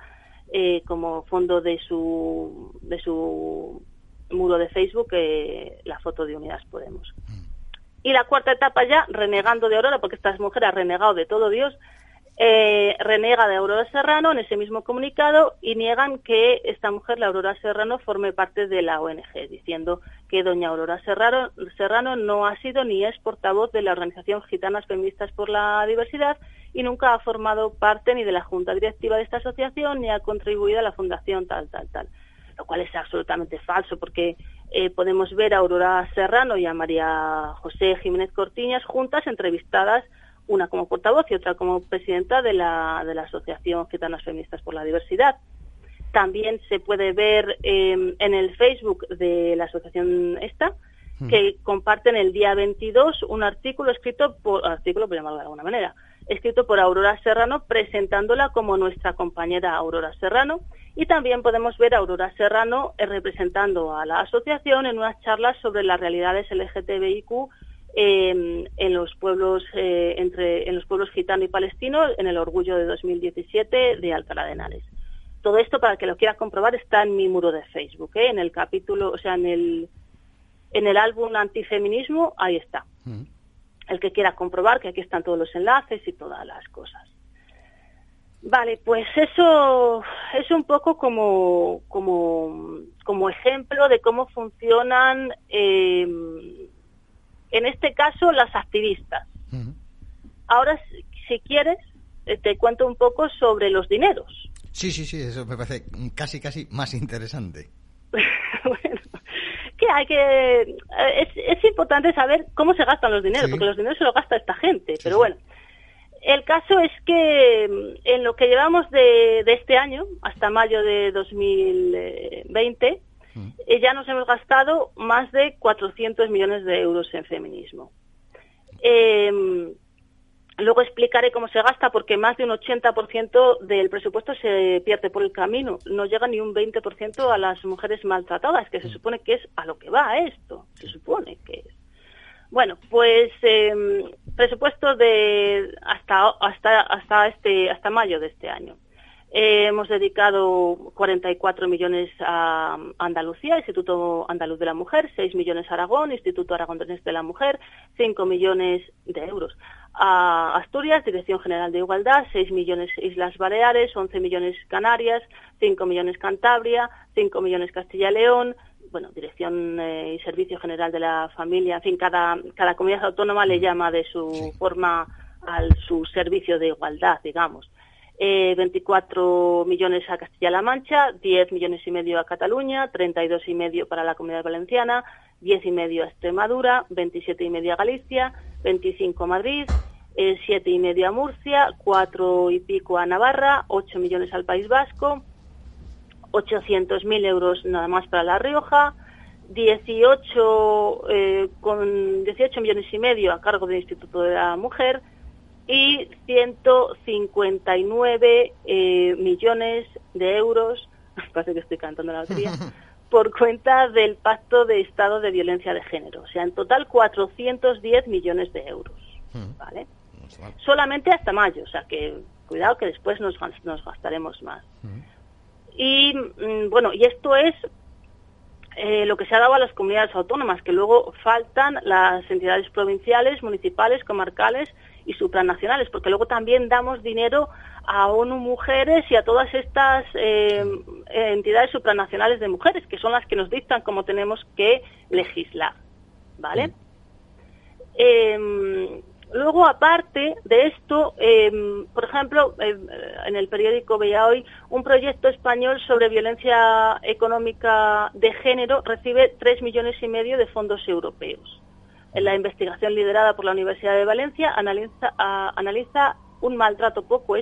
eh, como fondo de su, de su muro de Facebook eh, la foto de Unidas Podemos. Mm. Y la cuarta etapa ya, renegando de Aurora, porque esta mujer ha renegado de todo Dios, eh, renega de Aurora Serrano en ese mismo comunicado y niegan que esta mujer, la Aurora Serrano, forme parte de la ONG, diciendo que doña Aurora Serrano, Serrano no ha sido ni es portavoz de la organización Gitanas Feministas por la Diversidad y nunca ha formado parte ni de la junta directiva de esta asociación ni ha contribuido a la fundación tal, tal, tal. Lo cual es absolutamente falso porque eh, podemos ver a Aurora Serrano y a María José Jiménez Cortiñas juntas entrevistadas una como portavoz y otra como presidenta de la, de la Asociación Gitanas Feministas por la Diversidad. También se puede ver em, en el Facebook de la asociación esta, que comparten el día 22 un artículo escrito por, artículo por llamarlo de alguna manera, escrito por Aurora Serrano presentándola como nuestra compañera Aurora Serrano y también podemos ver a Aurora Serrano eh, representando a la asociación en unas charlas sobre las realidades LGTBIQ em, en los pueblos eh, entre en los pueblos gitano y palestino en el orgullo de 2017 de Alcalá de Henares. Todo esto para que lo quiera comprobar está en mi muro de Facebook, ¿eh? en el capítulo, o sea, en el en el álbum Antifeminismo, ahí está. Mm. El que quiera comprobar que aquí están todos los enlaces y todas las cosas. Vale, pues eso es un poco como, como, como ejemplo de cómo funcionan, em, en este caso, las activistas. Ahora, si quieres, eh, te cuento un poco sobre los dineros. Sí, sí, sí, eso me parece casi, casi más interesante. bueno, que hay que... Eh, es, es, importante saber cómo se gastan los dineros, porque los dineros se los gasta esta gente, pero bueno. El caso es que mm, en lo que llevamos de, este año, hasta mayo de 2020, mm. Eh, ya nos hemos gastado más de 400 millones de euros en feminismo. Eh, Luego explicaré cómo se gasta porque más de un 80% del presupuesto se pierde por el camino. No llega ni un 20% a las mujeres maltratadas, que se mm. supone que es a lo que va esto. Se supone que es. Bueno, pues eh, presupuesto de hasta hasta hasta este hasta mayo de este año. Eh, hemos dedicado 44 millones a Andalucía, Instituto Andaluz de la Mujer, 6 millones a Aragón, Instituto Aragonés de la Mujer, 5 millones de euros. A Asturias, Dirección General de Igualdad, 6 millones Islas Baleares, 11 millones Canarias, 5 millones Cantabria, 5 millones Castilla y León, bueno, Dirección eh, y Servicio General de la Familia, en fin, cada, cada comunidad autónoma le llama de su forma al su servicio de igualdad, digamos. Eh, 24 millones a Castilla-La Mancha, 10 millones y medio a Cataluña, 32 y medio para la Comunidad Valenciana, 10 y medio a Extremadura, 27 y medio a Galicia, 25 a Madrid, eh, 7 y medio a Murcia, 4 y pico a Navarra, 8 millones al País Vasco, 800.000 euros nada más para La Rioja, 18 eh, con 18 millones y medio a cargo del Instituto de la Mujer y 159 eh, millones de euros, parece que estoy cantando la lotería, por cuenta del Pacto de Estado de Violencia de Género. O sea, en total 410 millones de euros. Hmm. ¿Vale? Solamente hasta mayo, o sea que cuidado que después nos, nos gastaremos más. Hmm. Y mm, bueno, y esto es eh, lo que se ha dado a las comunidades autónomas, que luego faltan las entidades provinciales, municipales, comarcales y supranacionales, porque luego también damos dinero a ONU Mujeres y a todas estas eh, entidades supranacionales de mujeres, que son las que nos dictan cómo tenemos que legislar. ¿Vale? Em, luego, aparte de esto, em, por ejemplo, em, en el periódico veía hoy un proyecto español sobre violencia económica de género recibe tres millones y medio de fondos europeos. En la investigación liderada por la Universidad de Valencia analiza, analiza un maltrato poco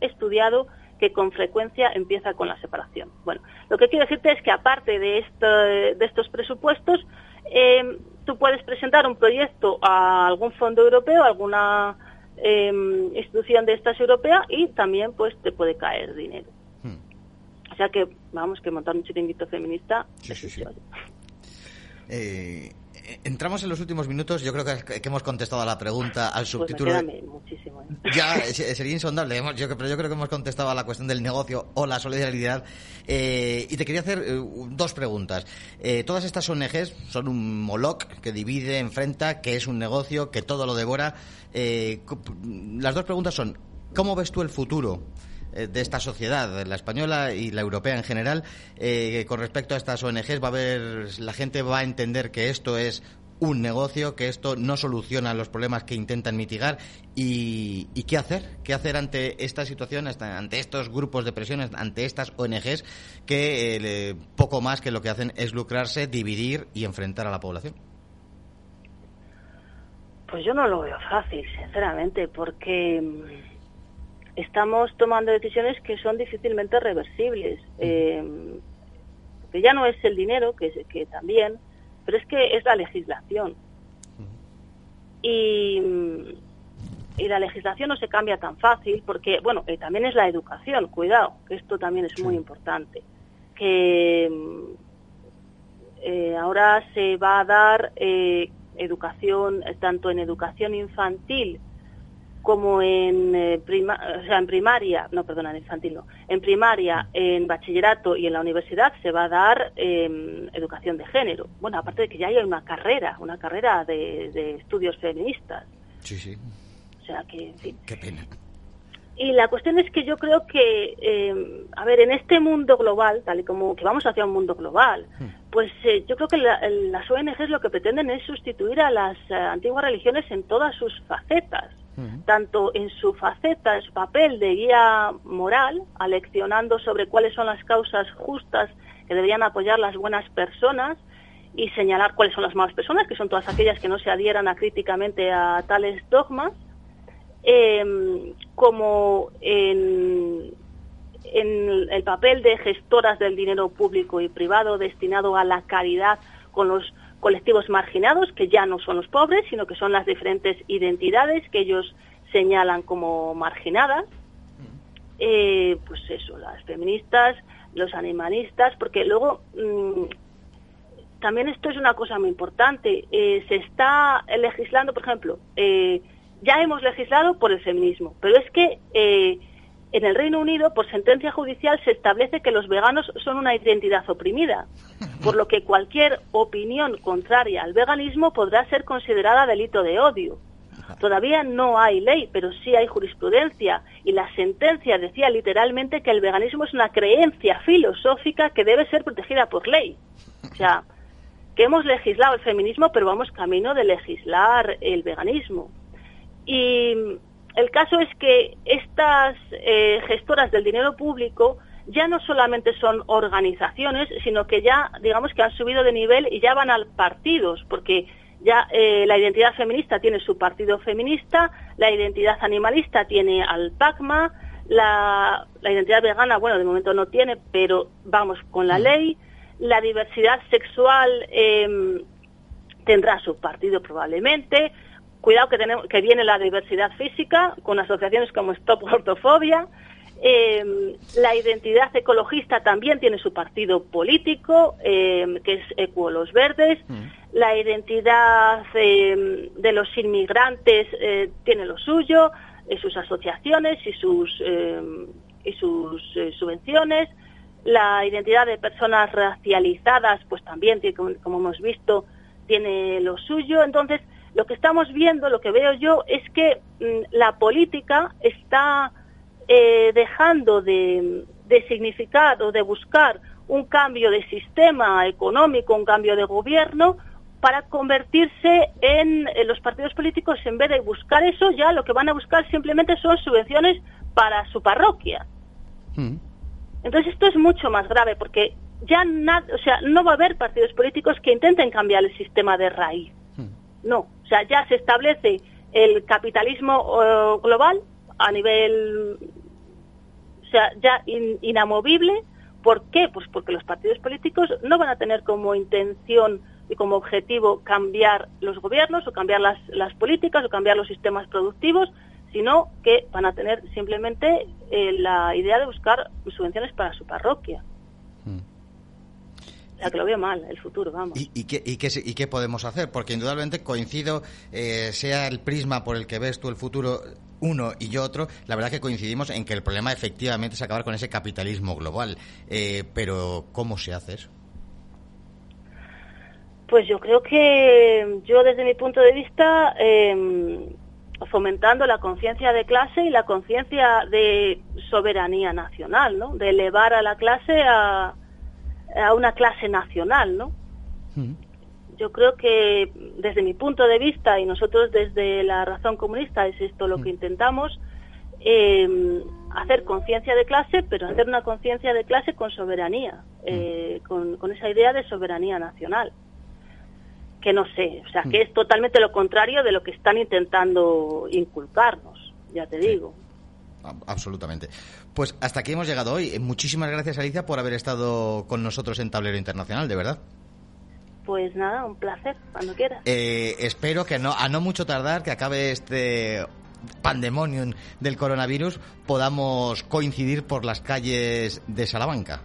estudiado que con frecuencia empieza con la separación. Bueno, lo que quiero decirte es que aparte de, de estos presupuestos, eh, tú puedes presentar un proyecto a algún fondo europeo, a alguna em, institución de estas europea y también pues te puede caer dinero. Hmm. O sea que vamos que montar un chiringuito feminista. Sí, sí, sí. Eh, entramos en los últimos minutos. Yo creo que, hemos contestado a la pregunta, al pues subtítulo. muchísimo. ¿eh? Ya sería insondable, yo, pero yo creo que hemos contestado a la cuestión del negocio o la solidaridad. Eh, y te quería hacer eh, dos preguntas. todas estas ONGs son un moloc que divide, enfrenta, que es un negocio, que todo lo devora. las dos preguntas son: ¿cómo ves tú el futuro? De esta sociedad, la española y la europea en general, eh, con respecto a estas ONGs, va a haber, la gente va a entender que esto es un negocio, que esto no soluciona los problemas que intentan mitigar y, qué hacer, qué hacer ante esta situación, ante estos grupos de presiones, ante estas ONGs que eh, poco más que lo que hacen es lucrarse, dividir y enfrentar a la población. Pues yo no lo veo fácil, sinceramente, porque mm, estamos tomando decisiones que son difícilmente reversibles. Eh, que ya no es el dinero, que, que también, pero es que es la legislación. Y, y la legislación no se cambia tan fácil porque, bueno, eh, también es la educación, cuidado, que esto también es muy importante. Que eh, ahora se va a dar eh, educación, tanto en educación infantil como en, eh, o sea, en primaria, no, perdona, en infantil no, en primaria, en bachillerato y en la universidad se va a dar em, educación de género. Bueno, aparte de que ya hay una carrera, una carrera de, estudios feministas. Sí, sí. O sea que, en fin. Qué pena. Y la cuestión es que yo creo que, em, a ver, en este mundo global, tal y como que vamos hacia un mundo global, hmm. pues eh, yo creo que las ONGs lo que pretenden es sustituir a las eh, antiguas religiones en todas sus facetas tanto en su faceta, en su papel de guía moral, aleccionando sobre cuáles son las causas justas que deberían apoyar las buenas personas y señalar cuáles son las malas personas, que son todas aquellas que no se adhieran a críticamente a tales dogmas, em, como en, en el papel de gestoras del dinero público y privado destinado a la caridad con los colectivos marginados, que ya no son los pobres, sino que son las diferentes identidades que ellos señalan como marginadas. Eh, pues eso, las feministas, los animalistas, porque luego mm, también esto es una cosa muy importante. Eh, se está legislando, por ejemplo, eh, ya hemos legislado por el feminismo, pero es que en el Reino Unido, por sentencia judicial, se establece que los veganos son una identidad oprimida, por lo que cualquier opinión contraria al veganismo podrá ser considerada delito de odio. Todavía no hay ley, pero sí hay jurisprudencia, y la sentencia decía literalmente que el veganismo es una creencia filosófica que debe ser protegida por ley. O sea, que hemos legislado el feminismo, pero vamos camino de legislar el veganismo. Y el caso es que estas eh, gestoras del dinero público ya no solamente son organizaciones, sino que ya, digamos que han subido de nivel y ya van a partidos, porque ya eh, la identidad feminista tiene su partido feminista, la identidad animalista tiene al PACMA, la, identidad vegana, bueno, de momento no tiene, pero vamos con la mm. ley, la diversidad sexual em, tendrá su partido probablemente, Cuidado que, tenemos, que viene la diversidad física con asociaciones como Stop Ortofobia. Em, la identidad ecologista también tiene su partido político, em, que es Ecuo Los Verdes. Mm. La identidad em, de los inmigrantes eh, tiene lo suyo, eh, sus asociaciones y sus, y sus eh, subvenciones. La identidad de personas racializadas, pues también, como, como hemos visto, tiene lo suyo. Entonces, lo que estamos viendo, lo que veo yo, es que mm, la política está eh, dejando de, significar o de buscar un cambio de sistema económico, un cambio de gobierno, para convertirse en, los partidos políticos, en vez de buscar eso, ya lo que van a buscar simplemente son subvenciones para su parroquia. Hmm. Entonces esto es mucho más grave porque ya o sea, no va a haber partidos políticos que intenten cambiar el sistema de raíz. No, o sea, ya se establece el capitalismo eh, global a nivel, o sea, ya inamovible. ¿Por qué? Pues porque los partidos políticos no van a tener como intención y como objetivo cambiar los gobiernos o cambiar las, las políticas o cambiar los sistemas productivos, sino que van a tener simplemente eh, la idea de buscar subvenciones para su parroquia. La que lo veo mal, el futuro, vamos. ¿Y, qué, y, qué, y qué, podemos hacer? Porque indudablemente coincido, eh, sea el prisma por el que ves tú el futuro uno y yo otro, la verdad que coincidimos en que el problema efectivamente es acabar con ese capitalismo global. Eh, pero, ¿cómo se hace eso? Pues yo creo que yo desde mi punto de vista, em, fomentando la conciencia de clase y la conciencia de soberanía nacional, ¿no? De elevar a la clase a a una clase nacional, ¿no? Mm. Yo creo que desde mi punto de vista y nosotros desde la razón comunista es esto lo que mm. intentamos, em, hacer conciencia de clase, pero hacer una conciencia de clase con soberanía, mm. eh, con, esa idea de soberanía nacional. que no sé, o sea, que es totalmente lo contrario de lo que están intentando inculcarnos, ya te digo. Absolutamente. Pues hasta aquí hemos llegado hoy. Muchísimas gracias, Alicia, por haber estado con nosotros en Tablero Internacional, de verdad. Pues nada, un placer, cuando quieras. Eh, espero que no, a no mucho tardar, que acabe este pandemonium del coronavirus, podamos coincidir por las calles de Salamanca.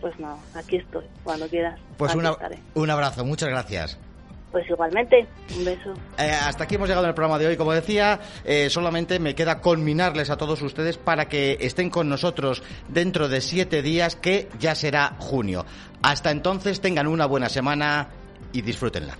Pues no, aquí estoy, cuando quieras. Pues un abrazo, muchas gracias. Pues igualmente, un beso. Eh, hasta aquí hemos llegado en el programa de hoy. Como decía, eh, solamente me queda culminarles a todos ustedes para que estén con nosotros dentro de siete días, que ya será junio. Hasta entonces, tengan una buena semana y disfrútenla.